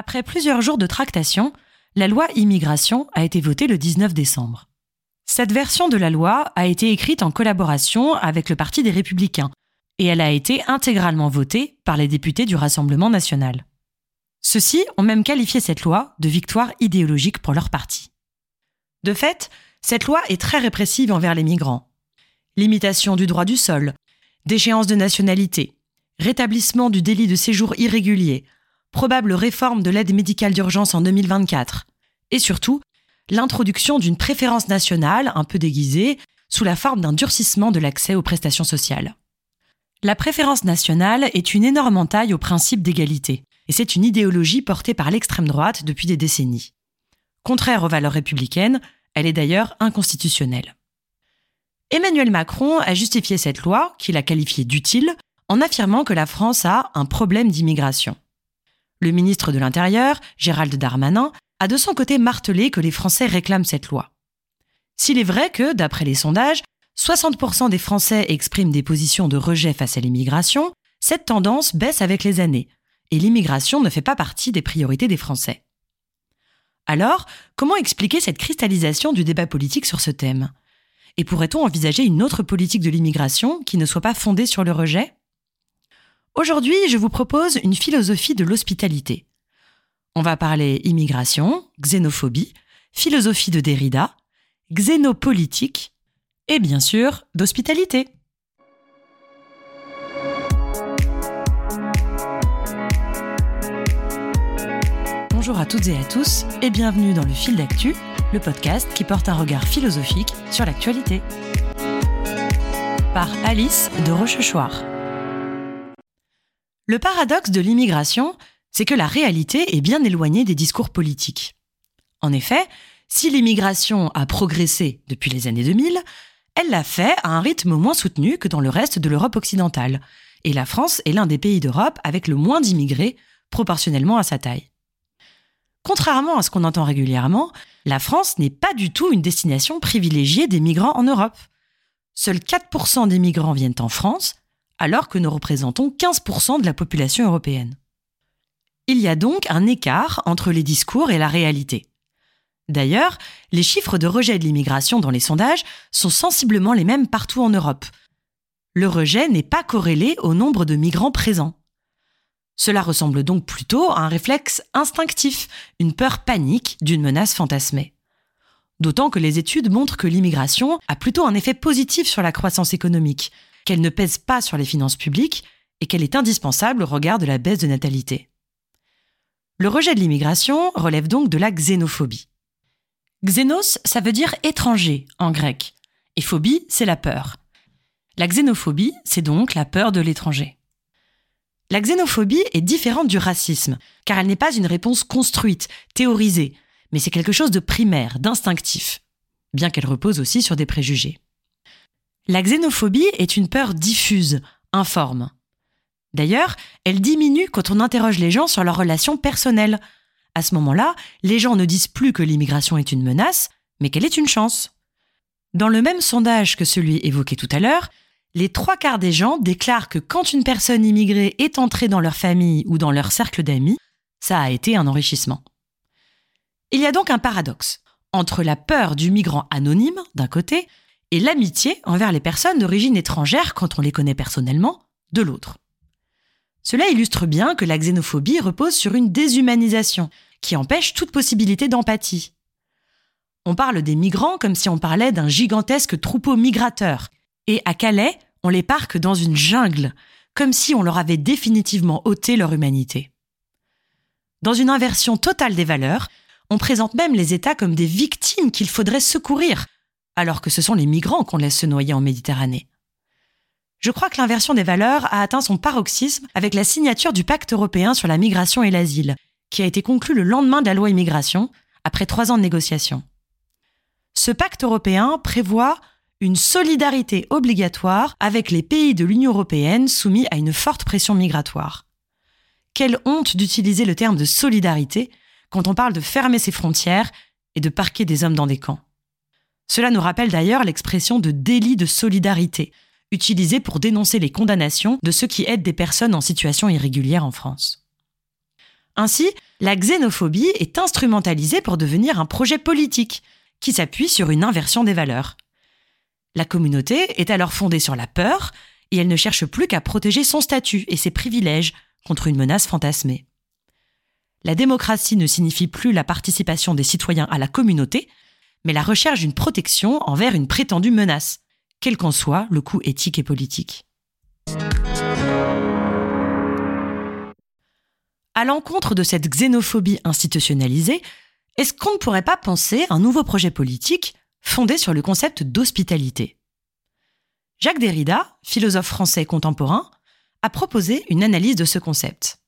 Après plusieurs jours de tractation, la loi immigration a été votée le 19 décembre. Cette version de la loi a été écrite en collaboration avec le Parti des Républicains et elle a été intégralement votée par les députés du Rassemblement national. Ceux-ci ont même qualifié cette loi de victoire idéologique pour leur parti. De fait, cette loi est très répressive envers les migrants. Limitation du droit du sol, déchéance de nationalité, rétablissement du délit de séjour irrégulier, probable réforme de l'aide médicale d'urgence en 2024, et surtout, l'introduction d'une préférence nationale un peu déguisée sous la forme d'un durcissement de l'accès aux prestations sociales. La préférence nationale est une énorme entaille au principe d'égalité, et c'est une idéologie portée par l'extrême droite depuis des décennies. Contraire aux valeurs républicaines, elle est d'ailleurs inconstitutionnelle. Emmanuel Macron a justifié cette loi, qu'il a qualifiée d'utile, en affirmant que la France a un problème d'immigration. Le ministre de l'Intérieur, Gérald Darmanin, a de son côté martelé que les Français réclament cette loi. S'il est vrai que, d'après les sondages, 60% des Français expriment des positions de rejet face à l'immigration, cette tendance baisse avec les années, et l'immigration ne fait pas partie des priorités des Français. Alors, comment expliquer cette cristallisation du débat politique sur ce thème? Et pourrait-on envisager une autre politique de l'immigration qui ne soit pas fondée sur le rejet? Aujourd'hui, je vous propose une philosophie de l'hospitalité. On va parler immigration, xénophobie, philosophie de Derrida, xénopolitique et bien sûr d'hospitalité. Bonjour à toutes et à tous et bienvenue dans le fil d'actu, le podcast qui porte un regard philosophique sur l'actualité. Par Alice de Rochechouart. Le paradoxe de l'immigration, c'est que la réalité est bien éloignée des discours politiques. En effet, si l'immigration a progressé depuis les années 2000, elle l'a fait à un rythme moins soutenu que dans le reste de l'Europe occidentale. Et la France est l'un des pays d'Europe avec le moins d'immigrés proportionnellement à sa taille. Contrairement à ce qu'on entend régulièrement, la France n'est pas du tout une destination privilégiée des migrants en Europe. Seuls 4% des migrants viennent en France, alors que nous représentons 15% de la population européenne. Il y a donc un écart entre les discours et la réalité. D'ailleurs, les chiffres de rejet de l'immigration dans les sondages sont sensiblement les mêmes partout en Europe. Le rejet n'est pas corrélé au nombre de migrants présents. Cela ressemble donc plutôt à un réflexe instinctif, une peur panique d'une menace fantasmée. D'autant que les études montrent que l'immigration a plutôt un effet positif sur la croissance économique, qu'elle ne pèse pas sur les finances publiques et qu'elle est indispensable au regard de la baisse de natalité. Le rejet de l'immigration relève donc de la xénophobie. Xénos, ça veut dire étranger en grec, et phobie, c'est la peur. La xénophobie, c'est donc la peur de l'étranger. La xénophobie est différente du racisme, car elle n'est pas une réponse construite, théorisée, mais c'est quelque chose de primaire, d'instinctif, bien qu'elle repose aussi sur des préjugés. La xénophobie est une peur diffuse, informe. D'ailleurs, elle diminue quand on interroge les gens sur leurs relations personnelles, à ce moment-là, les gens ne disent plus que l'immigration est une menace, mais qu'elle est une chance. Dans le même sondage que celui évoqué tout à l'heure, les trois quarts des gens déclarent que quand une personne immigrée est entrée dans leur famille ou dans leur cercle d'amis, ça a été un enrichissement. Il y a donc un paradoxe entre la peur du migrant anonyme, d'un côté, et l'amitié envers les personnes d'origine étrangère quand on les connaît personnellement, de l'autre. Cela illustre bien que la xénophobie repose sur une déshumanisation, qui empêche toute possibilité d'empathie. On parle des migrants comme si on parlait d'un gigantesque troupeau migrateur, et à Calais, on les parque dans une jungle, comme si on leur avait définitivement ôté leur humanité. Dans une inversion totale des valeurs, on présente même les États comme des victimes qu'il faudrait secourir, alors que ce sont les migrants qu'on laisse se noyer en Méditerranée. Je crois que l'inversion des valeurs a atteint son paroxysme avec la signature du pacte européen sur la migration et l'asile, qui a été conclu le lendemain de la loi immigration, après trois ans de négociations. Ce pacte européen prévoit une solidarité obligatoire avec les pays de l'Union européenne soumis à une forte pression migratoire. Quelle honte d'utiliser le terme de solidarité quand on parle de fermer ses frontières et de parquer des hommes dans des camps. Cela nous rappelle d'ailleurs l'expression de délit de solidarité, utilisée pour dénoncer les condamnations de ceux qui aident des personnes en situation irrégulière en France. Ainsi, la xénophobie est instrumentalisée pour devenir un projet politique qui s'appuie sur une inversion des valeurs. La communauté est alors fondée sur la peur et elle ne cherche plus qu'à protéger son statut et ses privilèges contre une menace fantasmée. La démocratie ne signifie plus la participation des citoyens à la communauté, mais la recherche d'une protection envers une prétendue menace, quel qu'en soit le coût éthique et politique. À l'encontre de cette xénophobie institutionnalisée, est-ce qu'on ne pourrait pas penser un nouveau projet politique fondé sur le concept d'hospitalité? Jacques Derrida, philosophe français contemporain, a proposé une analyse de ce concept.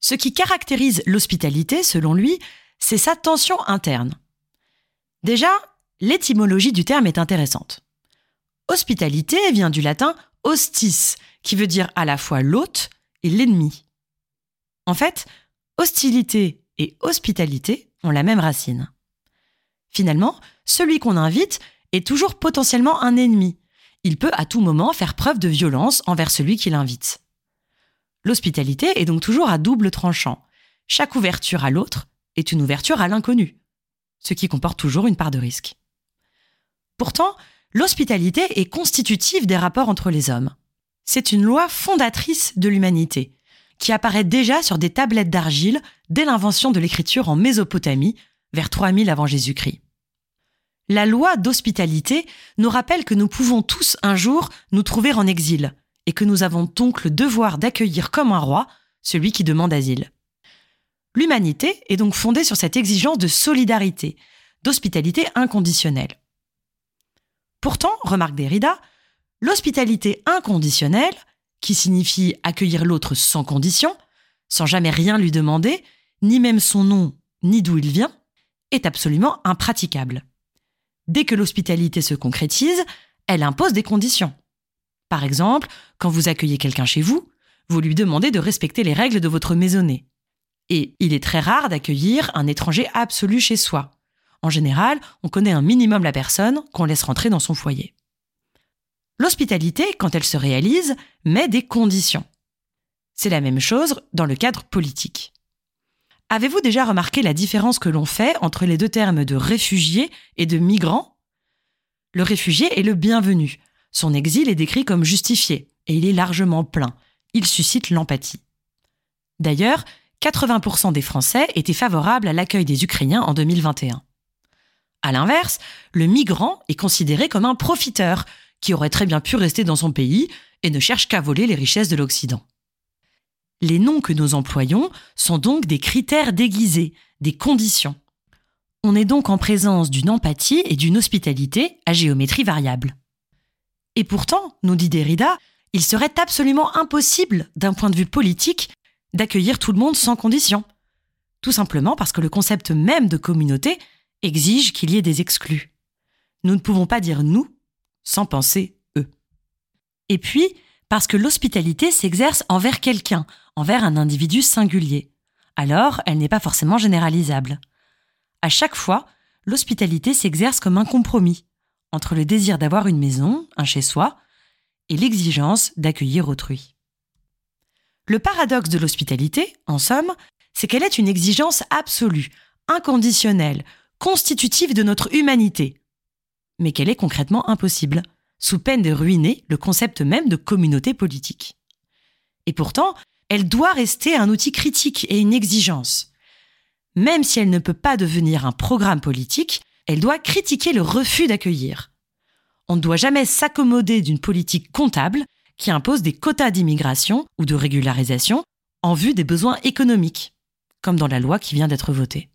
Ce qui caractérise l'hospitalité, selon lui, c'est sa tension interne. Déjà, l'étymologie du terme est intéressante. Hospitalité vient du latin hostis, qui veut dire à la fois l'hôte et l'ennemi. En fait, hostilité et hospitalité ont la même racine. Finalement, celui qu'on invite est toujours potentiellement un ennemi. Il peut à tout moment faire preuve de violence envers celui qui l'invite. L'hospitalité est donc toujours à double tranchant. Chaque ouverture à l'autre est une ouverture à l'inconnu, ce qui comporte toujours une part de risque. Pourtant, l'hospitalité est constitutive des rapports entre les hommes. C'est une loi fondatrice de l'humanité, qui apparaît déjà sur des tablettes d'argile dès l'invention de l'écriture en Mésopotamie, vers 3000 avant Jésus-Christ. La loi d'hospitalité nous rappelle que nous pouvons tous un jour nous trouver en exil, et que nous avons donc le devoir d'accueillir comme un roi celui qui demande asile. L'humanité est donc fondée sur cette exigence de solidarité, d'hospitalité inconditionnelle. Pourtant, remarque Derrida, l'hospitalité inconditionnelle, qui signifie accueillir l'autre sans condition, sans jamais rien lui demander, ni même son nom, ni d'où il vient, est absolument impraticable. Dès que l'hospitalité se concrétise, elle impose des conditions. Par exemple, quand vous accueillez quelqu'un chez vous, vous lui demandez de respecter les règles de votre maisonnée. Et il est très rare d'accueillir un étranger absolu chez soi. En général, on connaît un minimum la personne qu'on laisse rentrer dans son foyer. L'hospitalité, quand elle se réalise, met des conditions. C'est la même chose dans le cadre politique. Avez-vous déjà remarqué la différence que l'on fait entre les deux termes de réfugié et de migrant? Le réfugié est le bienvenu, son exil est décrit comme justifié, et il est largement plein. Il suscite l'empathie. D'ailleurs, 80% des Français étaient favorables à l'accueil des Ukrainiens en 2021. À l'inverse, le migrant est considéré comme un profiteur qui aurait très bien pu rester dans son pays et ne cherche qu'à voler les richesses de l'Occident. Les noms que nous employons sont donc des critères déguisés, des conditions. On est donc en présence d'une empathie et d'une hospitalité à géométrie variable. Et pourtant, nous dit Derrida, il serait absolument impossible, d'un point de vue politique, d'accueillir tout le monde sans condition. Tout simplement parce que le concept même de communauté exige qu'il y ait des exclus. Nous ne pouvons pas dire nous sans penser eux. Et puis, parce que l'hospitalité s'exerce envers quelqu'un, envers un individu singulier. Alors, elle n'est pas forcément généralisable. À chaque fois, l'hospitalité s'exerce comme un compromis, entre le désir d'avoir une maison, un chez-soi, et l'exigence d'accueillir autrui. Le paradoxe de l'hospitalité, en somme, c'est qu'elle est une exigence absolue, inconditionnelle, constitutive de notre humanité, mais qu'elle est concrètement impossible, sous peine de ruiner le concept même de communauté politique. Et pourtant, elle doit rester un outil critique et une exigence. Même si elle ne peut pas devenir un programme politique, elle doit critiquer le refus d'accueillir. On ne doit jamais s'accommoder d'une politique comptable qui impose des quotas d'immigration ou de régularisation en vue des besoins économiques, comme dans la loi qui vient d'être votée.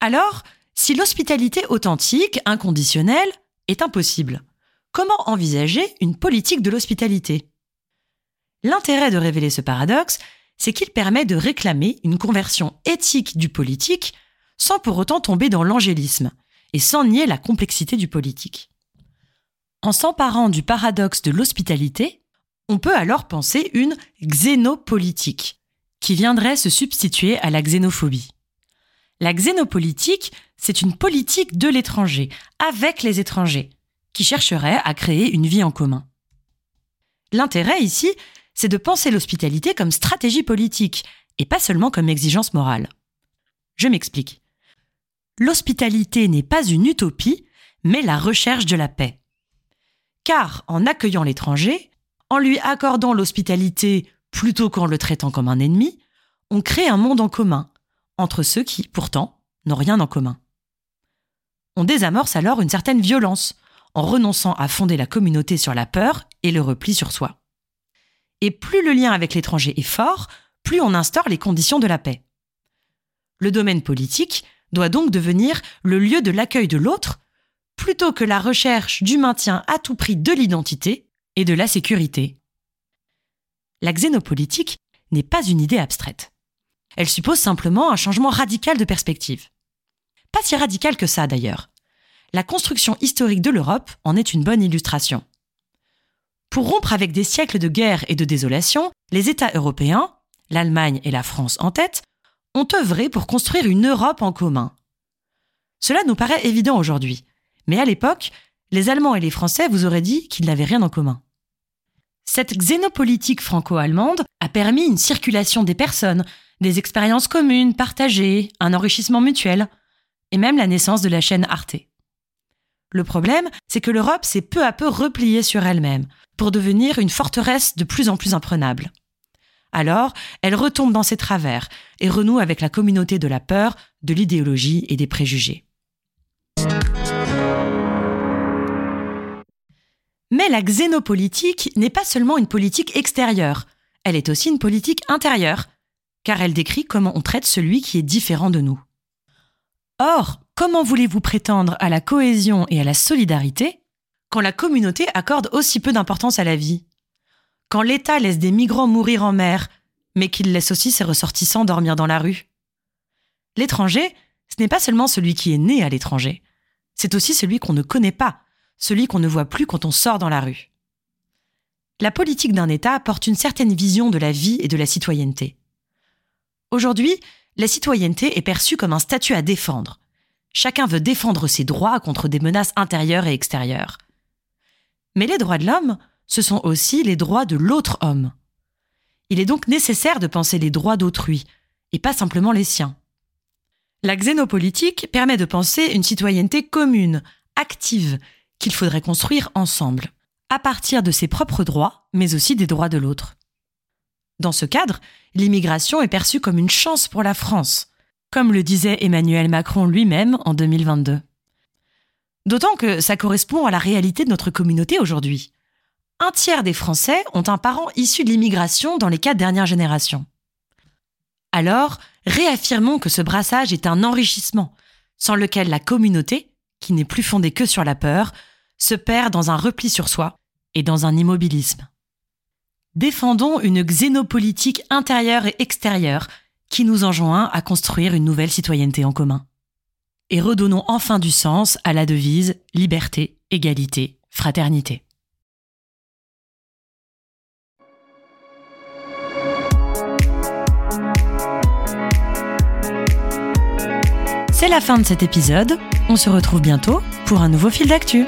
Alors, si l'hospitalité authentique, inconditionnelle, est impossible, comment envisager une politique de l'hospitalité? L'intérêt de révéler ce paradoxe, c'est qu'il permet de réclamer une conversion éthique du politique sans pour autant tomber dans l'angélisme et sans nier la complexité du politique. En s'emparant du paradoxe de l'hospitalité, on peut alors penser une xénopolitique, qui viendrait se substituer à la xénophobie. La xénopolitique, c'est une politique de l'étranger, avec les étrangers, qui chercherait à créer une vie en commun. L'intérêt ici, c'est de penser l'hospitalité comme stratégie politique et pas seulement comme exigence morale. Je m'explique. L'hospitalité n'est pas une utopie, mais la recherche de la paix. Car en accueillant l'étranger, en lui accordant l'hospitalité plutôt qu'en le traitant comme un ennemi, on crée un monde en commun, entre ceux qui, pourtant, n'ont rien en commun. On désamorce alors une certaine violence, en renonçant à fonder la communauté sur la peur et le repli sur soi. Et plus le lien avec l'étranger est fort, plus on instaure les conditions de la paix. Le domaine politique doit donc devenir le lieu de l'accueil de l'autre, plutôt que la recherche du maintien à tout prix de l'identité et de la sécurité. La xénopolitique n'est pas une idée abstraite. Elle suppose simplement un changement radical de perspective. Pas si radical que ça d'ailleurs. La construction historique de l'Europe en est une bonne illustration. Pour rompre avec des siècles de guerre et de désolation, les États européens, l'Allemagne et la France en tête, ont œuvré pour construire une Europe en commun. Cela nous paraît évident aujourd'hui, mais à l'époque, les Allemands et les Français vous auraient dit qu'ils n'avaient rien en commun. Cette xénopolitique franco-allemande a permis une circulation des personnes, des expériences communes, partagées, un enrichissement mutuel, et même la naissance de la chaîne Arte. Le problème, c'est que l'Europe s'est peu à peu repliée sur elle-même, pour devenir une forteresse de plus en plus imprenable. Alors, elle retombe dans ses travers et renoue avec la communauté de la peur, de l'idéologie et des préjugés. Mais la xénopolitique n'est pas seulement une politique extérieure, elle est aussi une politique intérieure, car elle décrit comment on traite celui qui est différent de nous. Or, comment voulez-vous prétendre à la cohésion et à la solidarité quand la communauté accorde aussi peu d'importance à la vie? Quand l'État laisse des migrants mourir en mer, mais qu'il laisse aussi ses ressortissants dormir dans la rue? L'étranger, ce n'est pas seulement celui qui est né à l'étranger, c'est aussi celui qu'on ne connaît pas, celui qu'on ne voit plus quand on sort dans la rue. La politique d'un État apporte une certaine vision de la vie et de la citoyenneté. Aujourd'hui, la citoyenneté est perçue comme un statut à défendre. Chacun veut défendre ses droits contre des menaces intérieures et extérieures. Mais les droits de l'homme, ce sont aussi les droits de l'autre homme. Il est donc nécessaire de penser les droits d'autrui, et pas simplement les siens. La xénopolitique permet de penser une citoyenneté commune, active, qu'il faudrait construire ensemble, à partir de ses propres droits, mais aussi des droits de l'autre. Dans ce cadre, l'immigration est perçue comme une chance pour la France, comme le disait Emmanuel Macron lui-même en 2022. D'autant que ça correspond à la réalité de notre communauté aujourd'hui. Un tiers des Français ont un parent issu de l'immigration dans les quatre dernières générations. Alors, réaffirmons que ce brassage est un enrichissement, sans lequel la communauté, qui n'est plus fondée que sur la peur, se perd dans un repli sur soi et dans un immobilisme. Défendons une xénopolitique intérieure et extérieure qui nous enjoint à construire une nouvelle citoyenneté en commun. Et redonnons enfin du sens à la devise liberté, égalité, fraternité. C'est la fin de cet épisode. On se retrouve bientôt pour un nouveau fil d'actu.